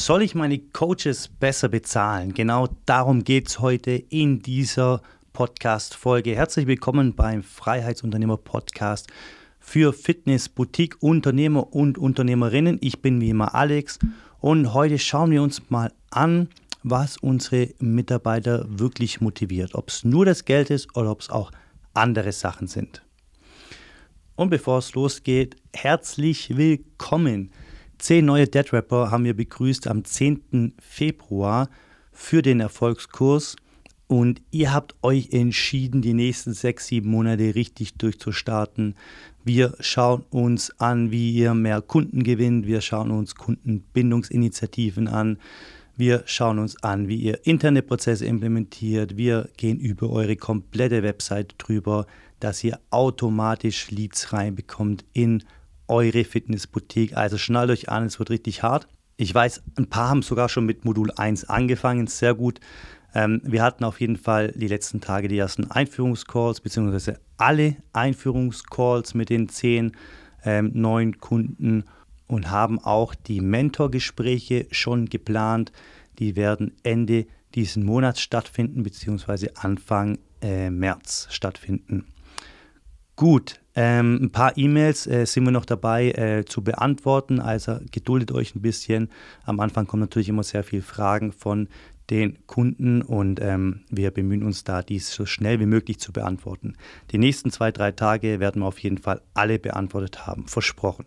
Soll ich meine Coaches besser bezahlen? Genau darum geht es heute in dieser Podcast-Folge. Herzlich willkommen beim Freiheitsunternehmer-Podcast für Fitness, Boutique, Unternehmer und Unternehmerinnen. Ich bin wie immer Alex und heute schauen wir uns mal an, was unsere Mitarbeiter wirklich motiviert. Ob es nur das Geld ist oder ob es auch andere Sachen sind. Und bevor es losgeht, herzlich willkommen Zehn neue Dead Rapper haben wir begrüßt am 10. Februar für den Erfolgskurs. Und ihr habt euch entschieden, die nächsten sechs, sieben Monate richtig durchzustarten. Wir schauen uns an, wie ihr mehr Kunden gewinnt. Wir schauen uns Kundenbindungsinitiativen an. Wir schauen uns an, wie ihr interne Prozesse implementiert. Wir gehen über eure komplette Website drüber, dass ihr automatisch Leads reinbekommt in eure Fitnessboutique. Also schnallt euch an, es wird richtig hart. Ich weiß, ein paar haben sogar schon mit Modul 1 angefangen, sehr gut. Ähm, wir hatten auf jeden Fall die letzten Tage die ersten Einführungscalls, beziehungsweise alle Einführungscalls mit den zehn ähm, neuen Kunden und haben auch die Mentorgespräche schon geplant. Die werden Ende diesen Monats stattfinden, beziehungsweise Anfang äh, März stattfinden. Gut, ähm, ein paar E-Mails äh, sind wir noch dabei äh, zu beantworten, also geduldet euch ein bisschen. Am Anfang kommen natürlich immer sehr viele Fragen von den Kunden und ähm, wir bemühen uns da, dies so schnell wie möglich zu beantworten. Die nächsten zwei, drei Tage werden wir auf jeden Fall alle beantwortet haben, versprochen.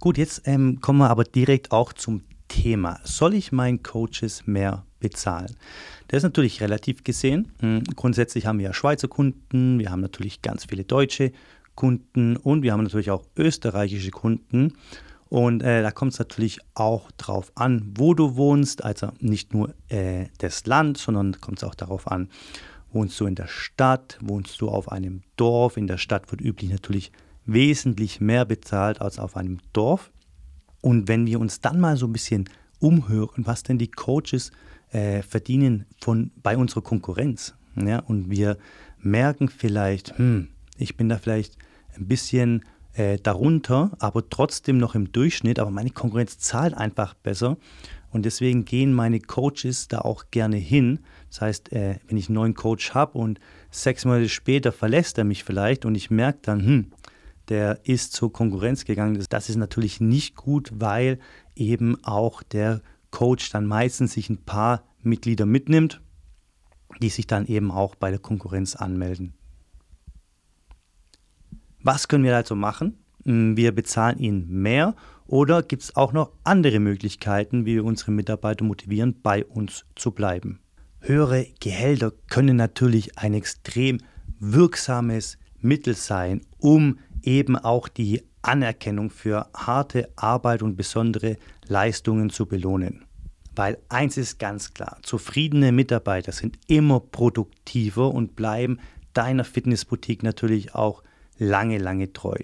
Gut, jetzt ähm, kommen wir aber direkt auch zum Thema. Soll ich meinen Coaches mehr bezahlen? Das ist natürlich relativ gesehen. Hm, grundsätzlich haben wir ja Schweizer Kunden, wir haben natürlich ganz viele deutsche Kunden und wir haben natürlich auch österreichische Kunden. Und äh, da kommt es natürlich auch darauf an, wo du wohnst, also nicht nur äh, das Land, sondern kommt es auch darauf an, wohnst du in der Stadt, wohnst du auf einem Dorf. In der Stadt wird üblich natürlich wesentlich mehr bezahlt als auf einem Dorf. Und wenn wir uns dann mal so ein bisschen umhören, was denn die Coaches äh, verdienen von, bei unserer Konkurrenz, ja, und wir merken vielleicht, hm, ich bin da vielleicht ein bisschen äh, darunter, aber trotzdem noch im Durchschnitt, aber meine Konkurrenz zahlt einfach besser. Und deswegen gehen meine Coaches da auch gerne hin. Das heißt, äh, wenn ich einen neuen Coach habe und sechs Monate später verlässt er mich vielleicht und ich merke dann, hm, der ist zur Konkurrenz gegangen. Das ist natürlich nicht gut, weil eben auch der Coach dann meistens sich ein paar Mitglieder mitnimmt, die sich dann eben auch bei der Konkurrenz anmelden. Was können wir also machen? Hm, wir bezahlen ihnen mehr oder gibt es auch noch andere Möglichkeiten, wie wir unsere Mitarbeiter motivieren, bei uns zu bleiben? Höhere Gehälter können natürlich ein extrem wirksames Mittel sein, um eben auch die Anerkennung für harte Arbeit und besondere Leistungen zu belohnen. Weil eins ist ganz klar, zufriedene Mitarbeiter sind immer produktiver und bleiben deiner Fitnessboutique natürlich auch lange, lange treu.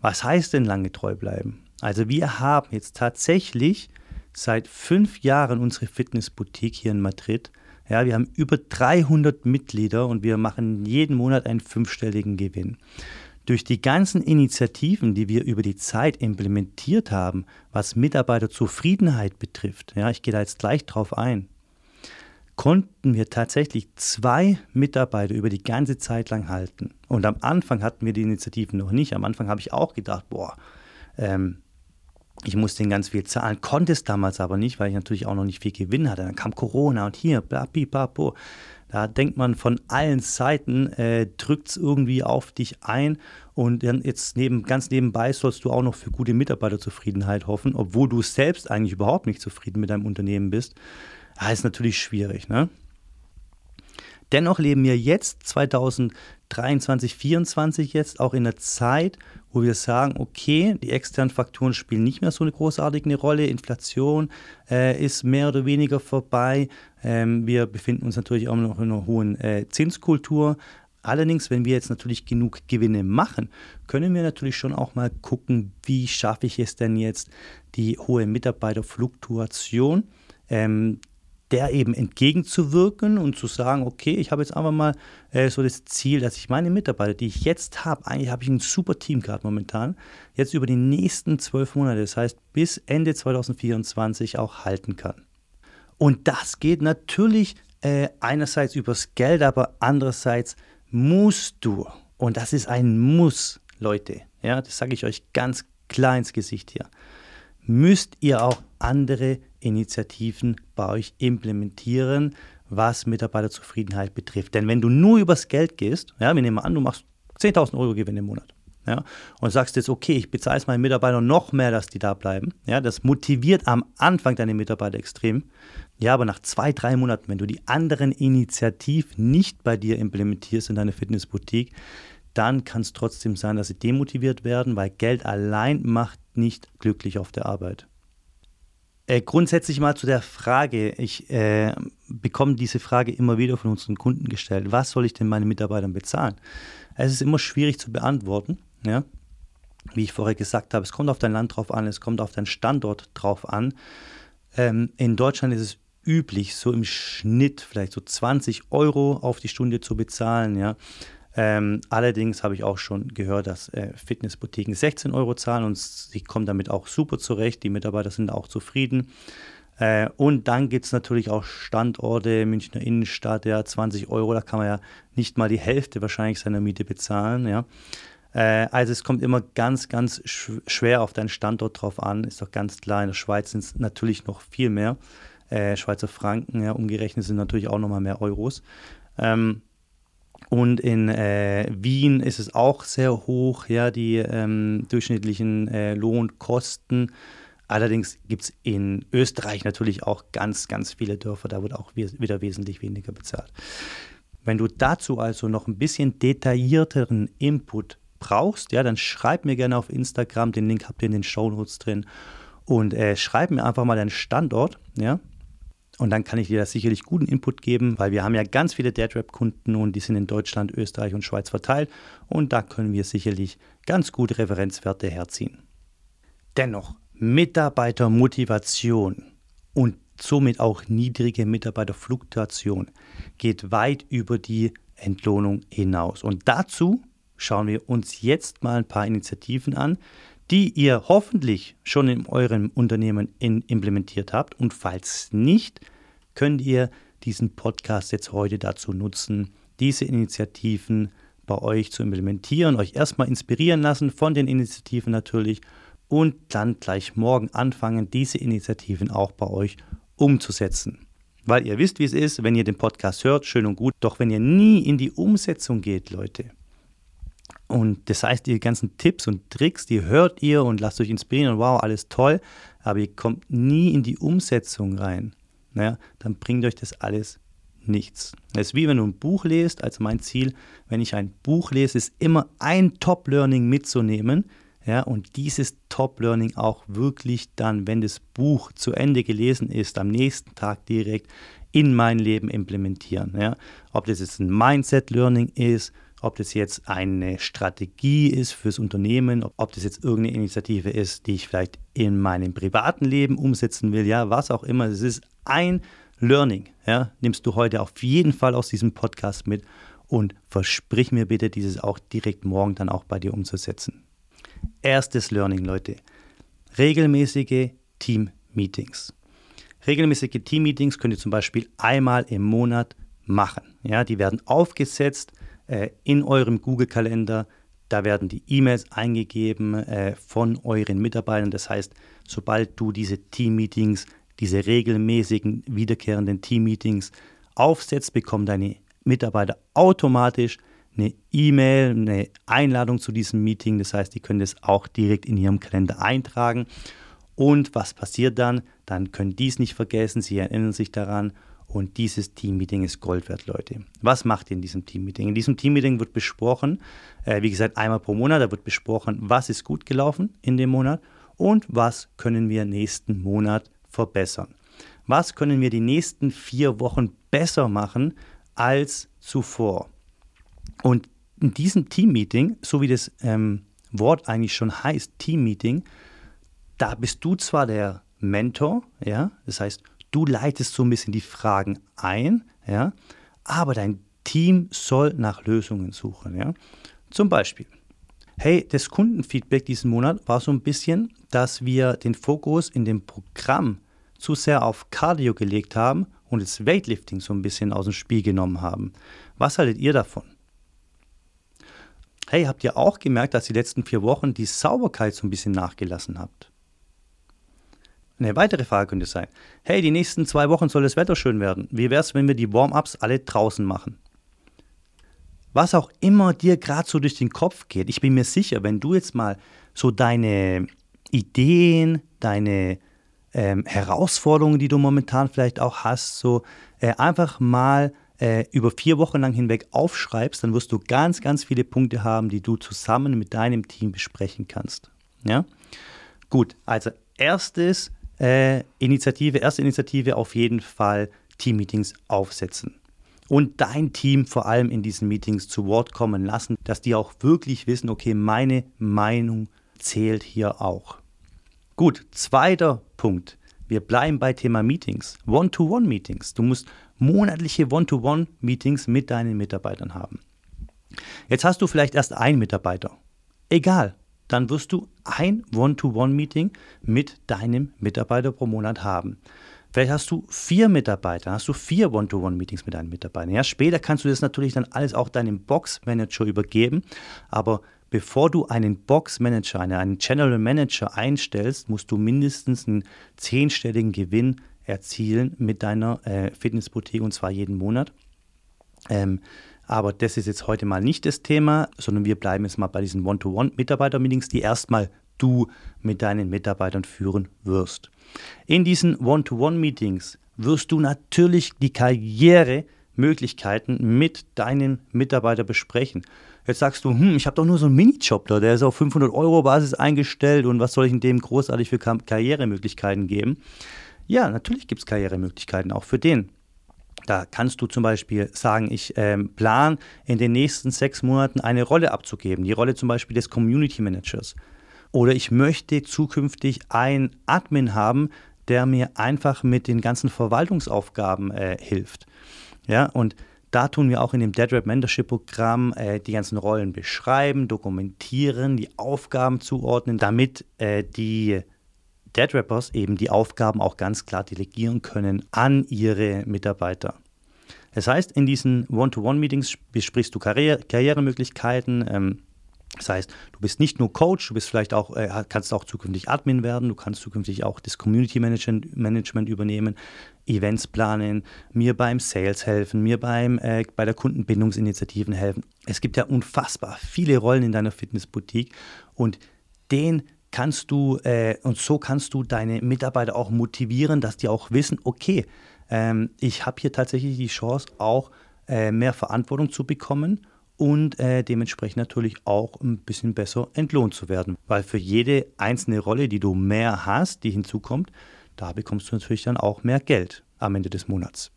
Was heißt denn lange treu bleiben? Also wir haben jetzt tatsächlich seit fünf Jahren unsere Fitnessboutique hier in Madrid. Ja, wir haben über 300 Mitglieder und wir machen jeden Monat einen fünfstelligen Gewinn. Durch die ganzen Initiativen, die wir über die Zeit implementiert haben, was Mitarbeiterzufriedenheit betrifft, ja, ich gehe da jetzt gleich drauf ein, konnten wir tatsächlich zwei Mitarbeiter über die ganze Zeit lang halten. Und am Anfang hatten wir die Initiativen noch nicht. Am Anfang habe ich auch gedacht, boah, ähm, ich muss den ganz viel zahlen, konnte es damals aber nicht, weil ich natürlich auch noch nicht viel Gewinn hatte. Dann kam Corona und hier, bla, bo. Da denkt man von allen Seiten, äh, drückt es irgendwie auf dich ein und dann jetzt neben, ganz nebenbei sollst du auch noch für gute Mitarbeiterzufriedenheit hoffen, obwohl du selbst eigentlich überhaupt nicht zufrieden mit deinem Unternehmen bist. Ah, ist natürlich schwierig. Ne? Dennoch leben wir jetzt 2023, 2024 jetzt auch in einer Zeit, wo wir sagen, okay, die externen Faktoren spielen nicht mehr so eine großartige Rolle. Inflation äh, ist mehr oder weniger vorbei. Ähm, wir befinden uns natürlich auch noch in einer hohen äh, Zinskultur. Allerdings, wenn wir jetzt natürlich genug Gewinne machen, können wir natürlich schon auch mal gucken, wie schaffe ich es denn jetzt, die hohe Mitarbeiterfluktuation ähm, der eben entgegenzuwirken und zu sagen, okay, ich habe jetzt einfach mal äh, so das Ziel, dass ich meine Mitarbeiter, die ich jetzt habe, eigentlich habe ich ein super Team gerade momentan, jetzt über die nächsten zwölf Monate, das heißt bis Ende 2024 auch halten kann. Und das geht natürlich äh, einerseits übers Geld, aber andererseits musst du, und das ist ein Muss, Leute, ja, das sage ich euch ganz klar ins Gesicht hier, müsst ihr auch andere Initiativen bei euch implementieren, was Mitarbeiterzufriedenheit betrifft. Denn wenn du nur übers Geld gehst, ja, wir nehmen an, du machst 10.000 Euro Gewinn im Monat, ja, und sagst jetzt, okay, ich bezahle es meinen Mitarbeitern noch mehr, dass die da bleiben, ja, das motiviert am Anfang deine Mitarbeiter extrem, ja, aber nach zwei, drei Monaten, wenn du die anderen Initiativen nicht bei dir implementierst in deine Fitnessboutique, dann kann es trotzdem sein, dass sie demotiviert werden, weil Geld allein macht nicht glücklich auf der Arbeit. Äh, grundsätzlich mal zu der Frage, ich äh, bekomme diese Frage immer wieder von unseren Kunden gestellt, was soll ich denn meinen Mitarbeitern bezahlen? Es ist immer schwierig zu beantworten, ja. Wie ich vorher gesagt habe, es kommt auf dein Land drauf an, es kommt auf deinen Standort drauf an. Ähm, in Deutschland ist es üblich, so im Schnitt vielleicht so 20 Euro auf die Stunde zu bezahlen, ja. Ähm, allerdings habe ich auch schon gehört, dass äh, Fitnessboutiquen 16 Euro zahlen und sie kommen damit auch super zurecht. Die Mitarbeiter sind auch zufrieden. Äh, und dann gibt es natürlich auch Standorte, Münchner Innenstadt, ja, 20 Euro, da kann man ja nicht mal die Hälfte wahrscheinlich seiner Miete bezahlen. Ja. Äh, also es kommt immer ganz, ganz sch schwer auf deinen Standort drauf an. Ist doch ganz klar, in der Schweiz sind es natürlich noch viel mehr. Äh, Schweizer Franken, ja, umgerechnet sind natürlich auch nochmal mehr Euros. Ähm, und in äh, Wien ist es auch sehr hoch, ja, die ähm, durchschnittlichen äh, Lohnkosten. Allerdings gibt es in Österreich natürlich auch ganz, ganz viele Dörfer, da wird auch wieder wesentlich weniger bezahlt. Wenn du dazu also noch ein bisschen detaillierteren Input brauchst, ja, dann schreib mir gerne auf Instagram, den Link habt ihr in den Show Notes drin und äh, schreib mir einfach mal deinen Standort, ja, und dann kann ich dir da sicherlich guten Input geben, weil wir haben ja ganz viele Deadrap-Kunden und die sind in Deutschland, Österreich und Schweiz verteilt. Und da können wir sicherlich ganz gute Referenzwerte herziehen. Dennoch, Mitarbeitermotivation und somit auch niedrige Mitarbeiterfluktuation geht weit über die Entlohnung hinaus. Und dazu schauen wir uns jetzt mal ein paar Initiativen an, die ihr hoffentlich schon in eurem Unternehmen in, implementiert habt. Und falls nicht, könnt ihr diesen Podcast jetzt heute dazu nutzen, diese Initiativen bei euch zu implementieren, euch erstmal inspirieren lassen von den Initiativen natürlich und dann gleich morgen anfangen, diese Initiativen auch bei euch umzusetzen. Weil ihr wisst, wie es ist, wenn ihr den Podcast hört, schön und gut, doch wenn ihr nie in die Umsetzung geht, Leute, und das heißt, die ganzen Tipps und Tricks, die hört ihr und lasst euch inspirieren und wow, alles toll, aber ihr kommt nie in die Umsetzung rein. Naja, dann bringt euch das alles nichts. Es ist wie wenn du ein Buch lest, also mein Ziel, wenn ich ein Buch lese, ist immer ein Top-Learning mitzunehmen, ja, und dieses Top-Learning auch wirklich dann, wenn das Buch zu Ende gelesen ist, am nächsten Tag direkt in mein Leben implementieren. Ja. Ob das jetzt ein Mindset-Learning ist, ob das jetzt eine Strategie ist fürs Unternehmen, ob das jetzt irgendeine Initiative ist, die ich vielleicht in meinem privaten Leben umsetzen will, ja, was auch immer. Es ist ein Learning, ja, nimmst du heute auf jeden Fall aus diesem Podcast mit und versprich mir bitte, dieses auch direkt morgen dann auch bei dir umzusetzen. Erstes Learning, Leute. Regelmäßige Team-Meetings. Regelmäßige Team-Meetings könnt ihr zum Beispiel einmal im Monat machen. Ja, die werden aufgesetzt äh, in eurem Google-Kalender. Da werden die E-Mails eingegeben äh, von euren Mitarbeitern. Das heißt, sobald du diese Team-Meetings, diese regelmäßigen, wiederkehrenden Team-Meetings aufsetzt, bekommen deine Mitarbeiter automatisch eine E-Mail, eine Einladung zu diesem Meeting. Das heißt, die können das auch direkt in ihrem Kalender eintragen. Und was passiert dann? Dann können die es nicht vergessen, sie erinnern sich daran und dieses Teammeeting ist Gold wert, Leute. Was macht ihr in diesem Teammeeting? In diesem Teammeeting wird besprochen, äh, wie gesagt, einmal pro Monat, da wird besprochen, was ist gut gelaufen in dem Monat und was können wir nächsten Monat verbessern. Was können wir die nächsten vier Wochen besser machen als zuvor? Und in diesem Teammeeting, so wie das ähm, Wort eigentlich schon heißt, Teammeeting, da bist du zwar der Mentor, ja, das heißt, du leitest so ein bisschen die Fragen ein, ja, aber dein Team soll nach Lösungen suchen, ja. Zum Beispiel, hey, das Kundenfeedback diesen Monat war so ein bisschen, dass wir den Fokus in dem Programm zu sehr auf Cardio gelegt haben und das Weightlifting so ein bisschen aus dem Spiel genommen haben. Was haltet ihr davon? Hey, habt ihr auch gemerkt, dass die letzten vier Wochen die Sauberkeit so ein bisschen nachgelassen habt? Eine weitere Frage könnte sein, hey, die nächsten zwei Wochen soll das Wetter schön werden. Wie wäre es, wenn wir die Warm-ups alle draußen machen? Was auch immer dir gerade so durch den Kopf geht, ich bin mir sicher, wenn du jetzt mal so deine Ideen, deine ähm, Herausforderungen, die du momentan vielleicht auch hast, so äh, einfach mal äh, über vier Wochen lang hinweg aufschreibst, dann wirst du ganz, ganz viele Punkte haben, die du zusammen mit deinem Team besprechen kannst. Ja? Gut, also erstes äh, Initiative, erste Initiative auf jeden Fall Teammeetings aufsetzen. Und dein Team vor allem in diesen Meetings zu Wort kommen lassen, dass die auch wirklich wissen, okay, meine Meinung zählt hier auch. Gut, zweiter Punkt. Wir bleiben bei Thema Meetings. One-to-One-Meetings. Du musst monatliche One-to-One-Meetings mit deinen Mitarbeitern haben. Jetzt hast du vielleicht erst einen Mitarbeiter. Egal, dann wirst du ein One-to-One-Meeting mit deinem Mitarbeiter pro Monat haben. Vielleicht hast du vier Mitarbeiter, hast du vier One-to-One-Meetings mit deinen Mitarbeitern. Ja, später kannst du das natürlich dann alles auch deinem Box-Manager übergeben, aber bevor du einen Box-Manager, einen General Manager einstellst, musst du mindestens einen zehnstelligen Gewinn erzielen mit deiner äh, Fitnessboutique und zwar jeden Monat. Ähm, aber das ist jetzt heute mal nicht das Thema, sondern wir bleiben jetzt mal bei diesen One-to-One-Mitarbeiter-Meetings, die erstmal du mit deinen Mitarbeitern führen wirst. In diesen One-to-One-Meetings wirst du natürlich die Karrieremöglichkeiten mit deinen Mitarbeitern besprechen. Jetzt sagst du, hm, ich habe doch nur so einen Minijob da, der ist auf 500 Euro Basis eingestellt und was soll ich in dem großartig für Karrieremöglichkeiten geben? Ja, natürlich gibt es Karrieremöglichkeiten auch für den. Da kannst du zum Beispiel sagen, ich ähm, plan in den nächsten sechs Monaten eine Rolle abzugeben, die Rolle zum Beispiel des Community Managers. Oder ich möchte zukünftig einen Admin haben, der mir einfach mit den ganzen Verwaltungsaufgaben äh, hilft. Ja, und da tun wir auch in dem DeadRap Mentorship Programm äh, die ganzen Rollen beschreiben, dokumentieren, die Aufgaben zuordnen, damit äh, die Dead Rappers eben die Aufgaben auch ganz klar delegieren können an ihre Mitarbeiter. Das heißt, in diesen One-to-One-Meetings besprichst du Karriere, Karrieremöglichkeiten. Ähm, das heißt, du bist nicht nur Coach, du bist vielleicht auch, äh, kannst auch zukünftig Admin werden, du kannst zukünftig auch das Community Management, Management übernehmen, Events planen, mir beim Sales helfen, mir beim, äh, bei der Kundenbindungsinitiativen helfen. Es gibt ja unfassbar viele Rollen in deiner Fitnessboutique und den kannst du äh, und so kannst du deine Mitarbeiter auch motivieren, dass die auch wissen, okay, ähm, ich habe hier tatsächlich die Chance, auch äh, mehr Verantwortung zu bekommen und äh, dementsprechend natürlich auch ein bisschen besser entlohnt zu werden. Weil für jede einzelne Rolle, die du mehr hast, die hinzukommt, da bekommst du natürlich dann auch mehr Geld am Ende des Monats.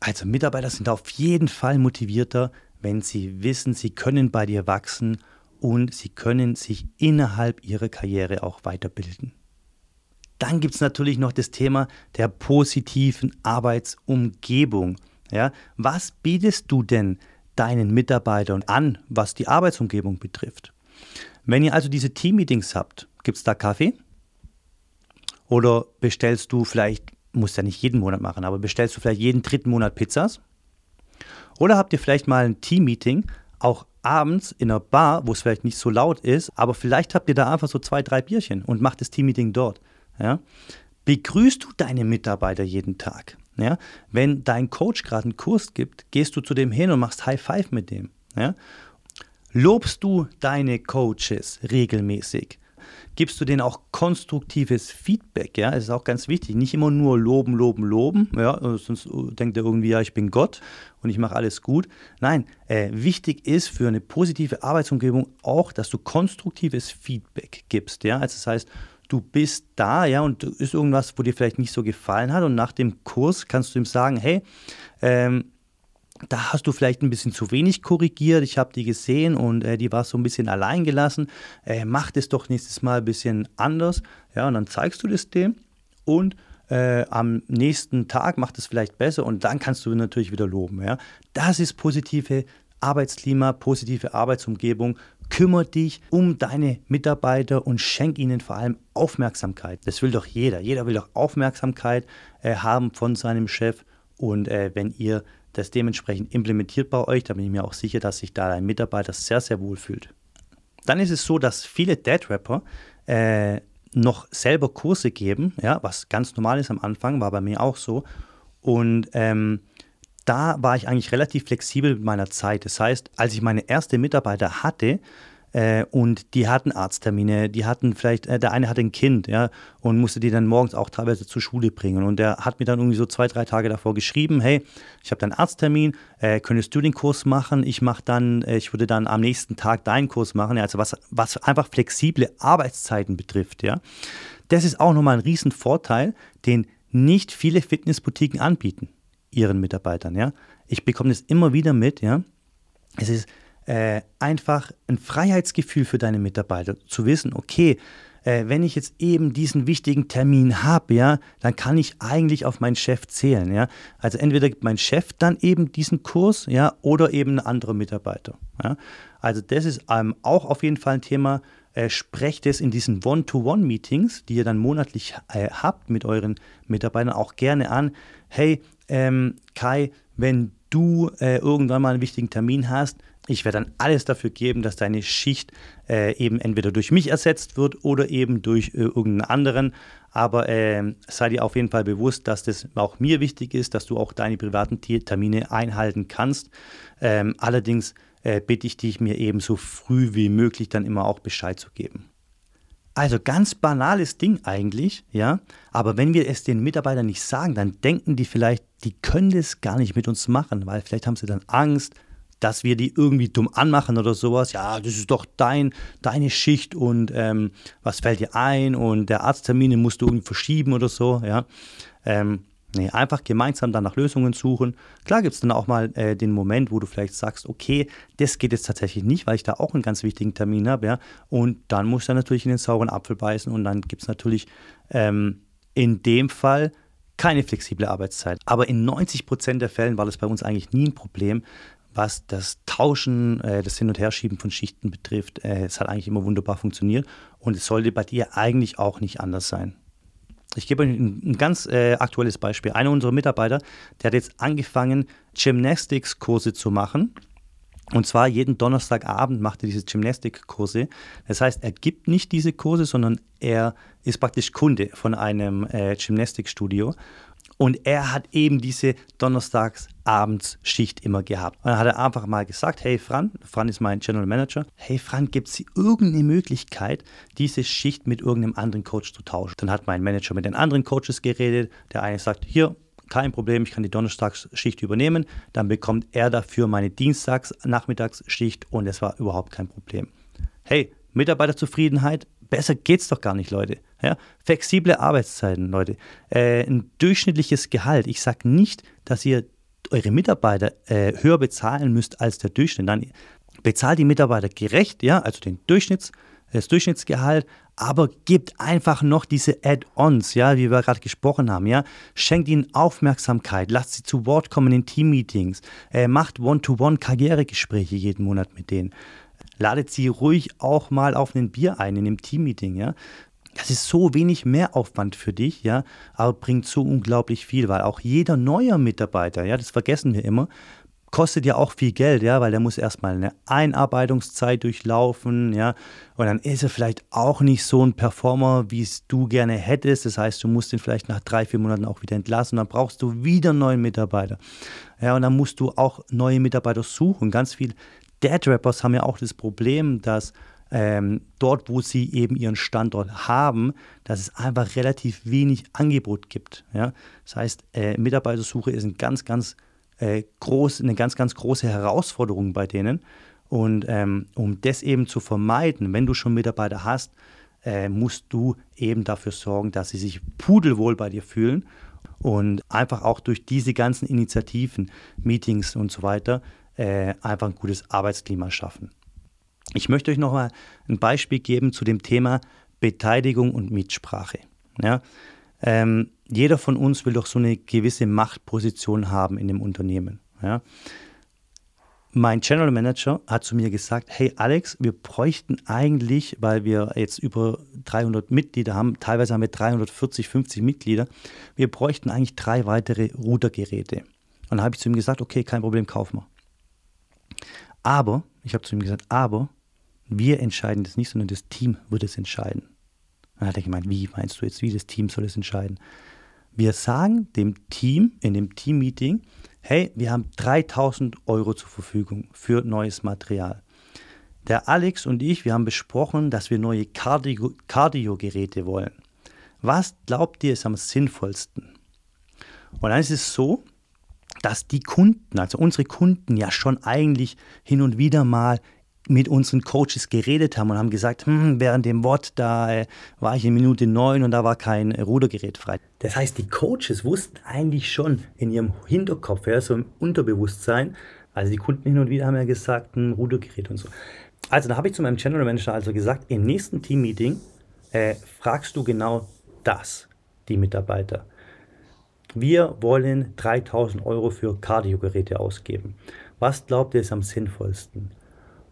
Also Mitarbeiter sind auf jeden Fall motivierter, wenn sie wissen, sie können bei dir wachsen und sie können sich innerhalb ihrer Karriere auch weiterbilden. Dann gibt es natürlich noch das Thema der positiven Arbeitsumgebung. Ja, was bietest du denn deinen Mitarbeitern an, was die Arbeitsumgebung betrifft? Wenn ihr also diese Teammeetings habt, gibt es da Kaffee? Oder bestellst du vielleicht, musst ja nicht jeden Monat machen, aber bestellst du vielleicht jeden dritten Monat Pizzas? Oder habt ihr vielleicht mal ein Teammeeting, auch abends in einer Bar, wo es vielleicht nicht so laut ist, aber vielleicht habt ihr da einfach so zwei, drei Bierchen und macht das Teammeeting dort. Ja? Begrüßt du deine Mitarbeiter jeden Tag? Ja? Wenn dein Coach gerade einen Kurs gibt, gehst du zu dem hin und machst High Five mit dem. Ja? Lobst du deine Coaches regelmäßig? Gibst du denen auch konstruktives Feedback. Ja, es ist auch ganz wichtig. Nicht immer nur loben, loben, loben. Ja, sonst denkt er irgendwie, ja, ich bin Gott und ich mache alles gut. Nein, äh, wichtig ist für eine positive Arbeitsumgebung auch, dass du konstruktives Feedback gibst. Ja, also das heißt, du bist da, ja, und ist irgendwas, wo dir vielleicht nicht so gefallen hat und nach dem Kurs kannst du ihm sagen, hey, ähm, da hast du vielleicht ein bisschen zu wenig korrigiert. Ich habe die gesehen und äh, die war so ein bisschen allein gelassen. Äh, mach das doch nächstes Mal ein bisschen anders. Ja, und dann zeigst du das dem und äh, am nächsten Tag macht es vielleicht besser und dann kannst du natürlich wieder loben. Ja? Das ist positive Arbeitsklima, positive Arbeitsumgebung. Kümmer dich um deine Mitarbeiter und schenk ihnen vor allem Aufmerksamkeit. Das will doch jeder. Jeder will doch Aufmerksamkeit äh, haben von seinem Chef. Und äh, wenn ihr das dementsprechend implementiert bei euch, dann bin ich mir auch sicher, dass sich da dein Mitarbeiter sehr, sehr wohl fühlt. Dann ist es so, dass viele Dead-Rapper äh, noch selber Kurse geben, ja, was ganz normal ist am Anfang, war bei mir auch so. Und ähm, da war ich eigentlich relativ flexibel mit meiner Zeit. Das heißt, als ich meine erste Mitarbeiter hatte, äh, und die hatten Arzttermine, die hatten vielleicht, äh, der eine hatte ein Kind, ja, und musste die dann morgens auch teilweise zur Schule bringen. Und der hat mir dann irgendwie so zwei, drei Tage davor geschrieben, hey, ich habe deinen Arzttermin, äh, könntest du den Kurs machen? Ich mache dann, äh, ich würde dann am nächsten Tag deinen Kurs machen. Ja, also was, was einfach flexible Arbeitszeiten betrifft, ja. Das ist auch nochmal ein Riesenvorteil, den nicht viele Fitnessboutiquen anbieten ihren Mitarbeitern. Ja? Ich bekomme das immer wieder mit. Ja? Es ist äh, einfach ein Freiheitsgefühl für deine Mitarbeiter, zu wissen, okay, äh, wenn ich jetzt eben diesen wichtigen Termin habe, ja, dann kann ich eigentlich auf meinen Chef zählen. Ja? Also entweder gibt mein Chef dann eben diesen Kurs, ja, oder eben ein anderer Mitarbeiter. Ja? Also das ist ähm, auch auf jeden Fall ein Thema. Äh, sprecht es in diesen One-to-One-Meetings, die ihr dann monatlich äh, habt mit euren Mitarbeitern, auch gerne an. Hey, ähm, Kai, wenn du äh, irgendwann mal einen wichtigen Termin hast, ich werde dann alles dafür geben, dass deine Schicht äh, eben entweder durch mich ersetzt wird oder eben durch äh, irgendeinen anderen. Aber äh, sei dir auf jeden Fall bewusst, dass das auch mir wichtig ist, dass du auch deine privaten Termine einhalten kannst. Ähm, allerdings äh, bitte ich dich, mir eben so früh wie möglich dann immer auch Bescheid zu geben. Also ganz banales Ding eigentlich, ja. Aber wenn wir es den Mitarbeitern nicht sagen, dann denken die vielleicht, die können das gar nicht mit uns machen, weil vielleicht haben sie dann Angst, dass wir die irgendwie dumm anmachen oder sowas. Ja, das ist doch dein, deine Schicht und ähm, was fällt dir ein und der Arzttermine musst du irgendwie verschieben oder so, ja. Ähm, Nee, einfach gemeinsam dann nach Lösungen suchen. Klar gibt es dann auch mal äh, den Moment, wo du vielleicht sagst, okay, das geht jetzt tatsächlich nicht, weil ich da auch einen ganz wichtigen Termin habe, ja. Und dann muss er natürlich in den sauren Apfel beißen und dann gibt es natürlich ähm, in dem Fall keine flexible Arbeitszeit. Aber in 90 Prozent der Fällen war das bei uns eigentlich nie ein Problem, was das Tauschen, äh, das Hin- und Herschieben von Schichten betrifft. Äh, es hat eigentlich immer wunderbar funktioniert und es sollte bei dir eigentlich auch nicht anders sein. Ich gebe euch ein, ein ganz äh, aktuelles Beispiel. Einer unserer Mitarbeiter, der hat jetzt angefangen, Gymnastics-Kurse zu machen. Und zwar jeden Donnerstagabend macht er diese Gymnastikkurse. Das heißt, er gibt nicht diese Kurse, sondern er ist praktisch Kunde von einem äh, Gymnastikstudio. Und er hat eben diese Donnerstagsabends-Schicht immer gehabt. Und dann hat er einfach mal gesagt, hey Fran, Fran ist mein General Manager, hey Fran, gibt es irgendeine Möglichkeit, diese Schicht mit irgendeinem anderen Coach zu tauschen? Dann hat mein Manager mit den anderen Coaches geredet. Der eine sagt, hier, kein Problem, ich kann die Donnerstagsschicht übernehmen. Dann bekommt er dafür meine Dienstags-Nachmittagsschicht und es war überhaupt kein Problem. Hey, Mitarbeiterzufriedenheit, besser geht's doch gar nicht, Leute. Ja? Flexible Arbeitszeiten, Leute. Äh, ein durchschnittliches Gehalt. Ich sage nicht, dass ihr eure Mitarbeiter äh, höher bezahlen müsst als der Durchschnitt. Dann bezahlt die Mitarbeiter gerecht, ja, also den Durchschnitts, das Durchschnittsgehalt, aber gebt einfach noch diese Add-ons, ja, wie wir gerade gesprochen haben, ja. Schenkt ihnen Aufmerksamkeit, lasst sie zu Wort kommen in Teammeetings, äh, macht One-to-One-Karrieregespräche jeden Monat mit denen. Ladet sie ruhig auch mal auf ein Bier ein in einem Teammeeting, ja. Das ist so wenig Mehraufwand für dich, ja, aber bringt so unglaublich viel, weil auch jeder neue Mitarbeiter, ja, das vergessen wir immer, kostet ja auch viel Geld, ja, weil der muss erstmal eine Einarbeitungszeit durchlaufen, ja, und dann ist er vielleicht auch nicht so ein Performer, wie es du gerne hättest. Das heißt, du musst ihn vielleicht nach drei, vier Monaten auch wieder entlassen, dann brauchst du wieder einen neuen Mitarbeiter. Ja, und dann musst du auch neue Mitarbeiter suchen. Ganz viele Dead Rappers haben ja auch das Problem, dass ähm, dort, wo sie eben ihren Standort haben, dass es einfach relativ wenig Angebot gibt. Ja? Das heißt, äh, Mitarbeitersuche ist ein ganz, ganz, äh, groß, eine ganz, ganz große Herausforderung bei denen. Und ähm, um das eben zu vermeiden, wenn du schon Mitarbeiter hast, äh, musst du eben dafür sorgen, dass sie sich pudelwohl bei dir fühlen und einfach auch durch diese ganzen Initiativen, Meetings und so weiter, äh, einfach ein gutes Arbeitsklima schaffen. Ich möchte euch noch mal ein Beispiel geben zu dem Thema Beteiligung und Mitsprache. Ja, ähm, jeder von uns will doch so eine gewisse Machtposition haben in dem Unternehmen. Ja? Mein General Manager hat zu mir gesagt, hey Alex, wir bräuchten eigentlich, weil wir jetzt über 300 Mitglieder haben, teilweise haben wir 340, 50 Mitglieder, wir bräuchten eigentlich drei weitere Rudergeräte. Und dann habe ich zu ihm gesagt, okay, kein Problem, kauf mal. Aber, ich habe zu ihm gesagt, aber wir entscheiden das nicht, sondern das Team wird es entscheiden. Dann hat er gemeint, wie meinst du jetzt, wie das Team soll es entscheiden? Wir sagen dem Team in dem Team-Meeting, hey, wir haben 3000 Euro zur Verfügung für neues Material. Der Alex und ich, wir haben besprochen, dass wir neue Cardio-Geräte wollen. Was glaubt ihr ist am sinnvollsten? Und dann ist es so, dass die Kunden, also unsere Kunden ja schon eigentlich hin und wieder mal mit unseren Coaches geredet haben und haben gesagt, hm, während dem Wort, da äh, war ich in Minute 9 und da war kein Rudergerät frei. Das heißt, die Coaches wussten eigentlich schon in ihrem Hinterkopf, ja, so im Unterbewusstsein, also die Kunden hin und wieder haben ja gesagt, ein Rudergerät und so. Also da habe ich zu meinem General Manager also gesagt, im nächsten Team-Meeting äh, fragst du genau das, die Mitarbeiter. Wir wollen 3000 Euro für Kardiogeräte ausgeben. Was glaubt ihr ist am sinnvollsten?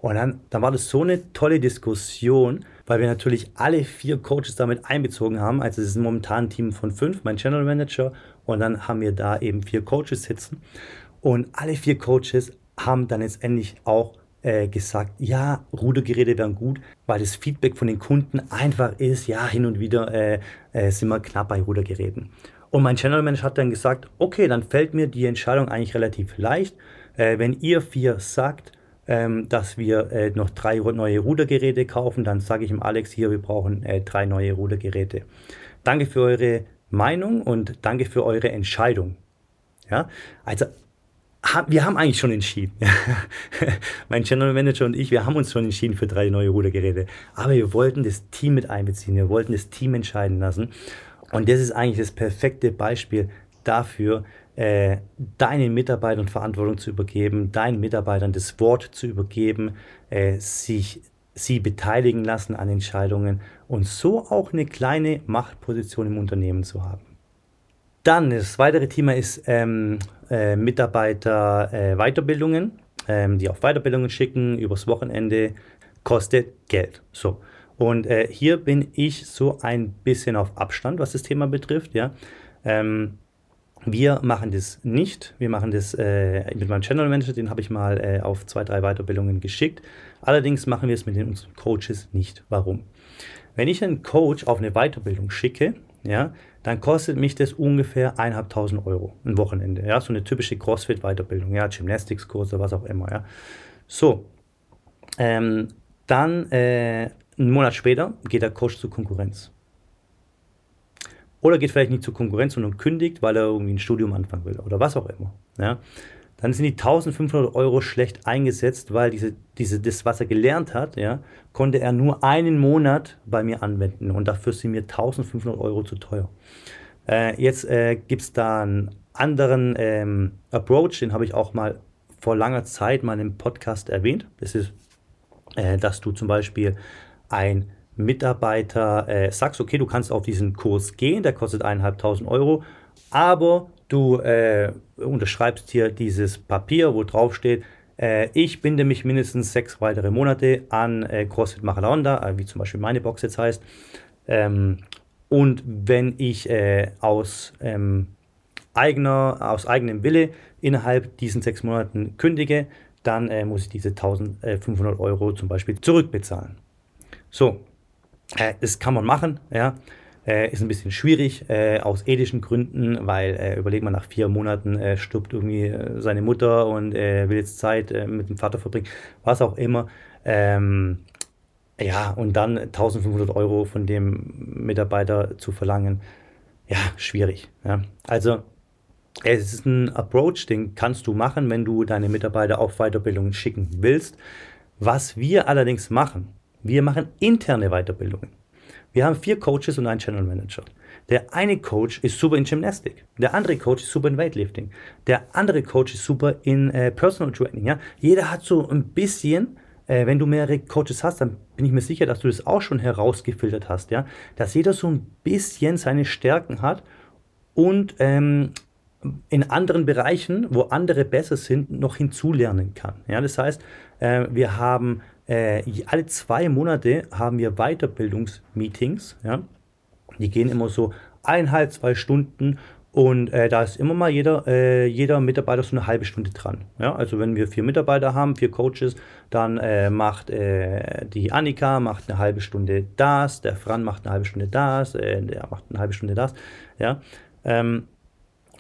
Und dann, dann war das so eine tolle Diskussion, weil wir natürlich alle vier Coaches damit einbezogen haben. Also es ist momentan ein Team von fünf, mein General Manager und dann haben wir da eben vier Coaches sitzen. Und alle vier Coaches haben dann letztendlich auch äh, gesagt, ja, Rudergeräte wären gut, weil das Feedback von den Kunden einfach ist, ja, hin und wieder äh, äh, sind wir knapp bei Rudergeräten. Und mein Channel Manager hat dann gesagt, okay, dann fällt mir die Entscheidung eigentlich relativ leicht. Äh, wenn ihr vier sagt, ähm, dass wir äh, noch drei neue Rudergeräte kaufen. Dann sage ich ihm Alex hier, wir brauchen äh, drei neue Rudergeräte. Danke für eure Meinung und danke für eure Entscheidung. Ja, also wir haben eigentlich schon entschieden. mein General Manager und ich, wir haben uns schon entschieden für drei neue Rudergeräte. Aber wir wollten das Team mit einbeziehen. Wir wollten das Team entscheiden lassen. Und das ist eigentlich das perfekte Beispiel dafür, äh, deinen Mitarbeitern Verantwortung zu übergeben, deinen Mitarbeitern das Wort zu übergeben, äh, sich sie beteiligen lassen an Entscheidungen und so auch eine kleine Machtposition im Unternehmen zu haben. Dann das weitere Thema ist ähm, äh, Mitarbeiter äh, Weiterbildungen, ähm, die auf Weiterbildungen schicken übers Wochenende kostet Geld. So und äh, hier bin ich so ein bisschen auf Abstand, was das Thema betrifft. Ja. Ähm, wir machen das nicht. Wir machen das äh, mit meinem Channel Manager, den habe ich mal äh, auf zwei, drei Weiterbildungen geschickt. Allerdings machen wir es mit den, unseren Coaches nicht. Warum? Wenn ich einen Coach auf eine Weiterbildung schicke, ja, dann kostet mich das ungefähr 1.500 Euro ein Wochenende. Ja, so eine typische CrossFit-Weiterbildung, ja, Gymnastics-Kurse, was auch immer. Ja. So, ähm, dann äh, einen Monat später geht der Coach zur Konkurrenz. Oder geht vielleicht nicht zur Konkurrenz, sondern kündigt, weil er irgendwie ein Studium anfangen will oder was auch immer. Ja? Dann sind die 1500 Euro schlecht eingesetzt, weil diese, diese, das, was er gelernt hat, ja, konnte er nur einen Monat bei mir anwenden und dafür sind mir 1500 Euro zu teuer. Äh, jetzt äh, gibt es da einen anderen ähm, Approach, den habe ich auch mal vor langer Zeit mal im Podcast erwähnt. Das ist, äh, dass du zum Beispiel ein Mitarbeiter äh, sagst, okay, du kannst auf diesen Kurs gehen, der kostet 1.500 Euro, aber du äh, unterschreibst hier dieses Papier, wo drauf steht, äh, ich binde mich mindestens sechs weitere Monate an äh, CrossFit Macharonda, äh, wie zum Beispiel meine Box jetzt heißt. Ähm, und wenn ich äh, aus, ähm, eigener, aus eigenem Wille innerhalb diesen sechs Monaten kündige, dann muss ich diese 1500 Euro zum Beispiel zurückbezahlen. So, äh, das kann man machen, ja. Äh, ist ein bisschen schwierig äh, aus ethischen Gründen, weil äh, überlegt man, nach vier Monaten äh, stirbt irgendwie äh, seine Mutter und äh, will jetzt Zeit mit dem Vater verbringen, was auch immer. Ähm, ja, und dann 1500 Euro von dem Mitarbeiter zu verlangen, ja, schwierig. Ja. Also, es ist ein Approach, den kannst du machen, wenn du deine Mitarbeiter auf Weiterbildung schicken willst. Was wir allerdings machen, wir machen interne Weiterbildungen. Wir haben vier Coaches und einen Channel Manager. Der eine Coach ist super in Gymnastik, der andere Coach ist super in Weightlifting, der andere Coach ist super in äh, Personal Training. Ja? Jeder hat so ein bisschen äh, wenn du mehrere Coaches hast, dann bin ich mir sicher, dass du das auch schon herausgefiltert hast, ja, dass jeder so ein bisschen seine Stärken hat und ähm, in anderen Bereichen, wo andere besser sind, noch hinzulernen kann. Ja, das heißt, äh, wir haben äh, alle zwei Monate haben wir Weiterbildungsmeetings. Ja, die gehen immer so eineinhalb, zwei Stunden und äh, da ist immer mal jeder, äh, jeder Mitarbeiter so eine halbe Stunde dran. Ja, also wenn wir vier Mitarbeiter haben, vier Coaches, dann äh, macht äh, die Annika macht eine halbe Stunde das, der Fran macht eine halbe Stunde das, äh, der macht eine halbe Stunde das. Ja, ähm,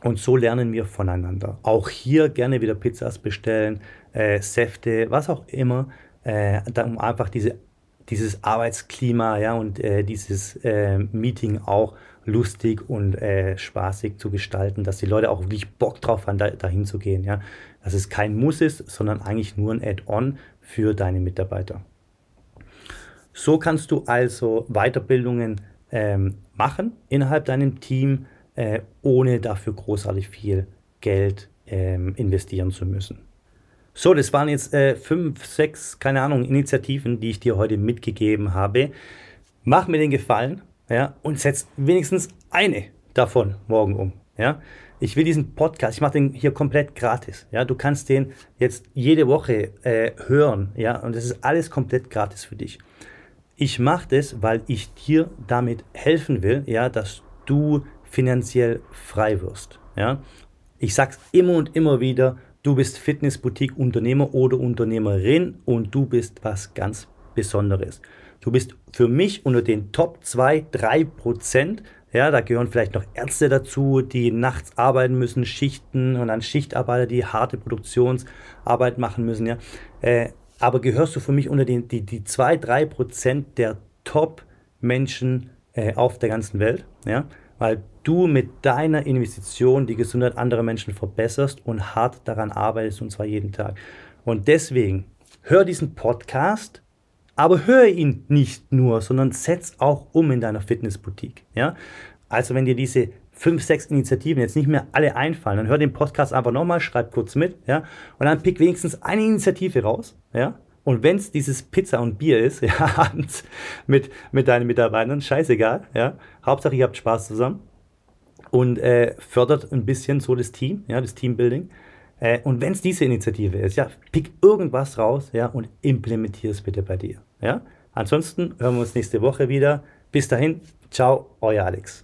und so lernen wir voneinander. Auch hier gerne wieder Pizzas bestellen, äh, Säfte, was auch immer, um einfach diese dieses Arbeitsklima ja, und äh, dieses äh, Meeting auch lustig und äh, spaßig zu gestalten, dass die Leute auch wirklich Bock drauf haben, da, dahin zu gehen. Ja? Dass es kein Muss ist, sondern eigentlich nur ein Add-on für deine Mitarbeiter. So kannst du also Weiterbildungen ähm, machen innerhalb deinem Team, äh, ohne dafür großartig viel Geld ähm, investieren zu müssen. So, das waren jetzt äh, fünf, sechs, keine Ahnung, Initiativen, die ich dir heute mitgegeben habe. Mach mir den Gefallen ja, und setz wenigstens eine davon morgen um. Ja. Ich will diesen Podcast, ich mache den hier komplett gratis. Ja, du kannst den jetzt jede Woche äh, hören, ja, und das ist alles komplett gratis für dich. Ich mache das, weil ich dir damit helfen will, ja, dass du finanziell frei wirst. Ja. Ich sag's immer und immer wieder, Du bist Fitnessboutique-Unternehmer oder Unternehmerin und du bist was ganz Besonderes. Du bist für mich unter den Top 2, 3 Prozent. Ja, da gehören vielleicht noch Ärzte dazu, die nachts arbeiten müssen, Schichten und dann Schichtarbeiter, die harte Produktionsarbeit machen müssen. Ja. Äh, aber gehörst du für mich unter den, die, die 2, 3 Prozent der Top-Menschen äh, auf der ganzen Welt? Ja weil du mit deiner Investition die Gesundheit anderer Menschen verbesserst und hart daran arbeitest und zwar jeden Tag. Und deswegen hör diesen Podcast, aber hör ihn nicht nur, sondern setz auch um in deiner Fitnessboutique. Ja? Also wenn dir diese fünf, sechs Initiativen jetzt nicht mehr alle einfallen, dann hör den Podcast einfach nochmal, schreib kurz mit, ja, und dann pick wenigstens eine Initiative raus, ja, und wenn es dieses Pizza und Bier ist, ja, mit, mit deinen Mitarbeitern, scheißegal, ja. Hauptsache, ihr habt Spaß zusammen und äh, fördert ein bisschen so das Team, ja, das Teambuilding. Äh, und wenn es diese Initiative ist, ja, pick irgendwas raus, ja, und implementier es bitte bei dir, ja. Ansonsten hören wir uns nächste Woche wieder. Bis dahin, ciao, euer Alex.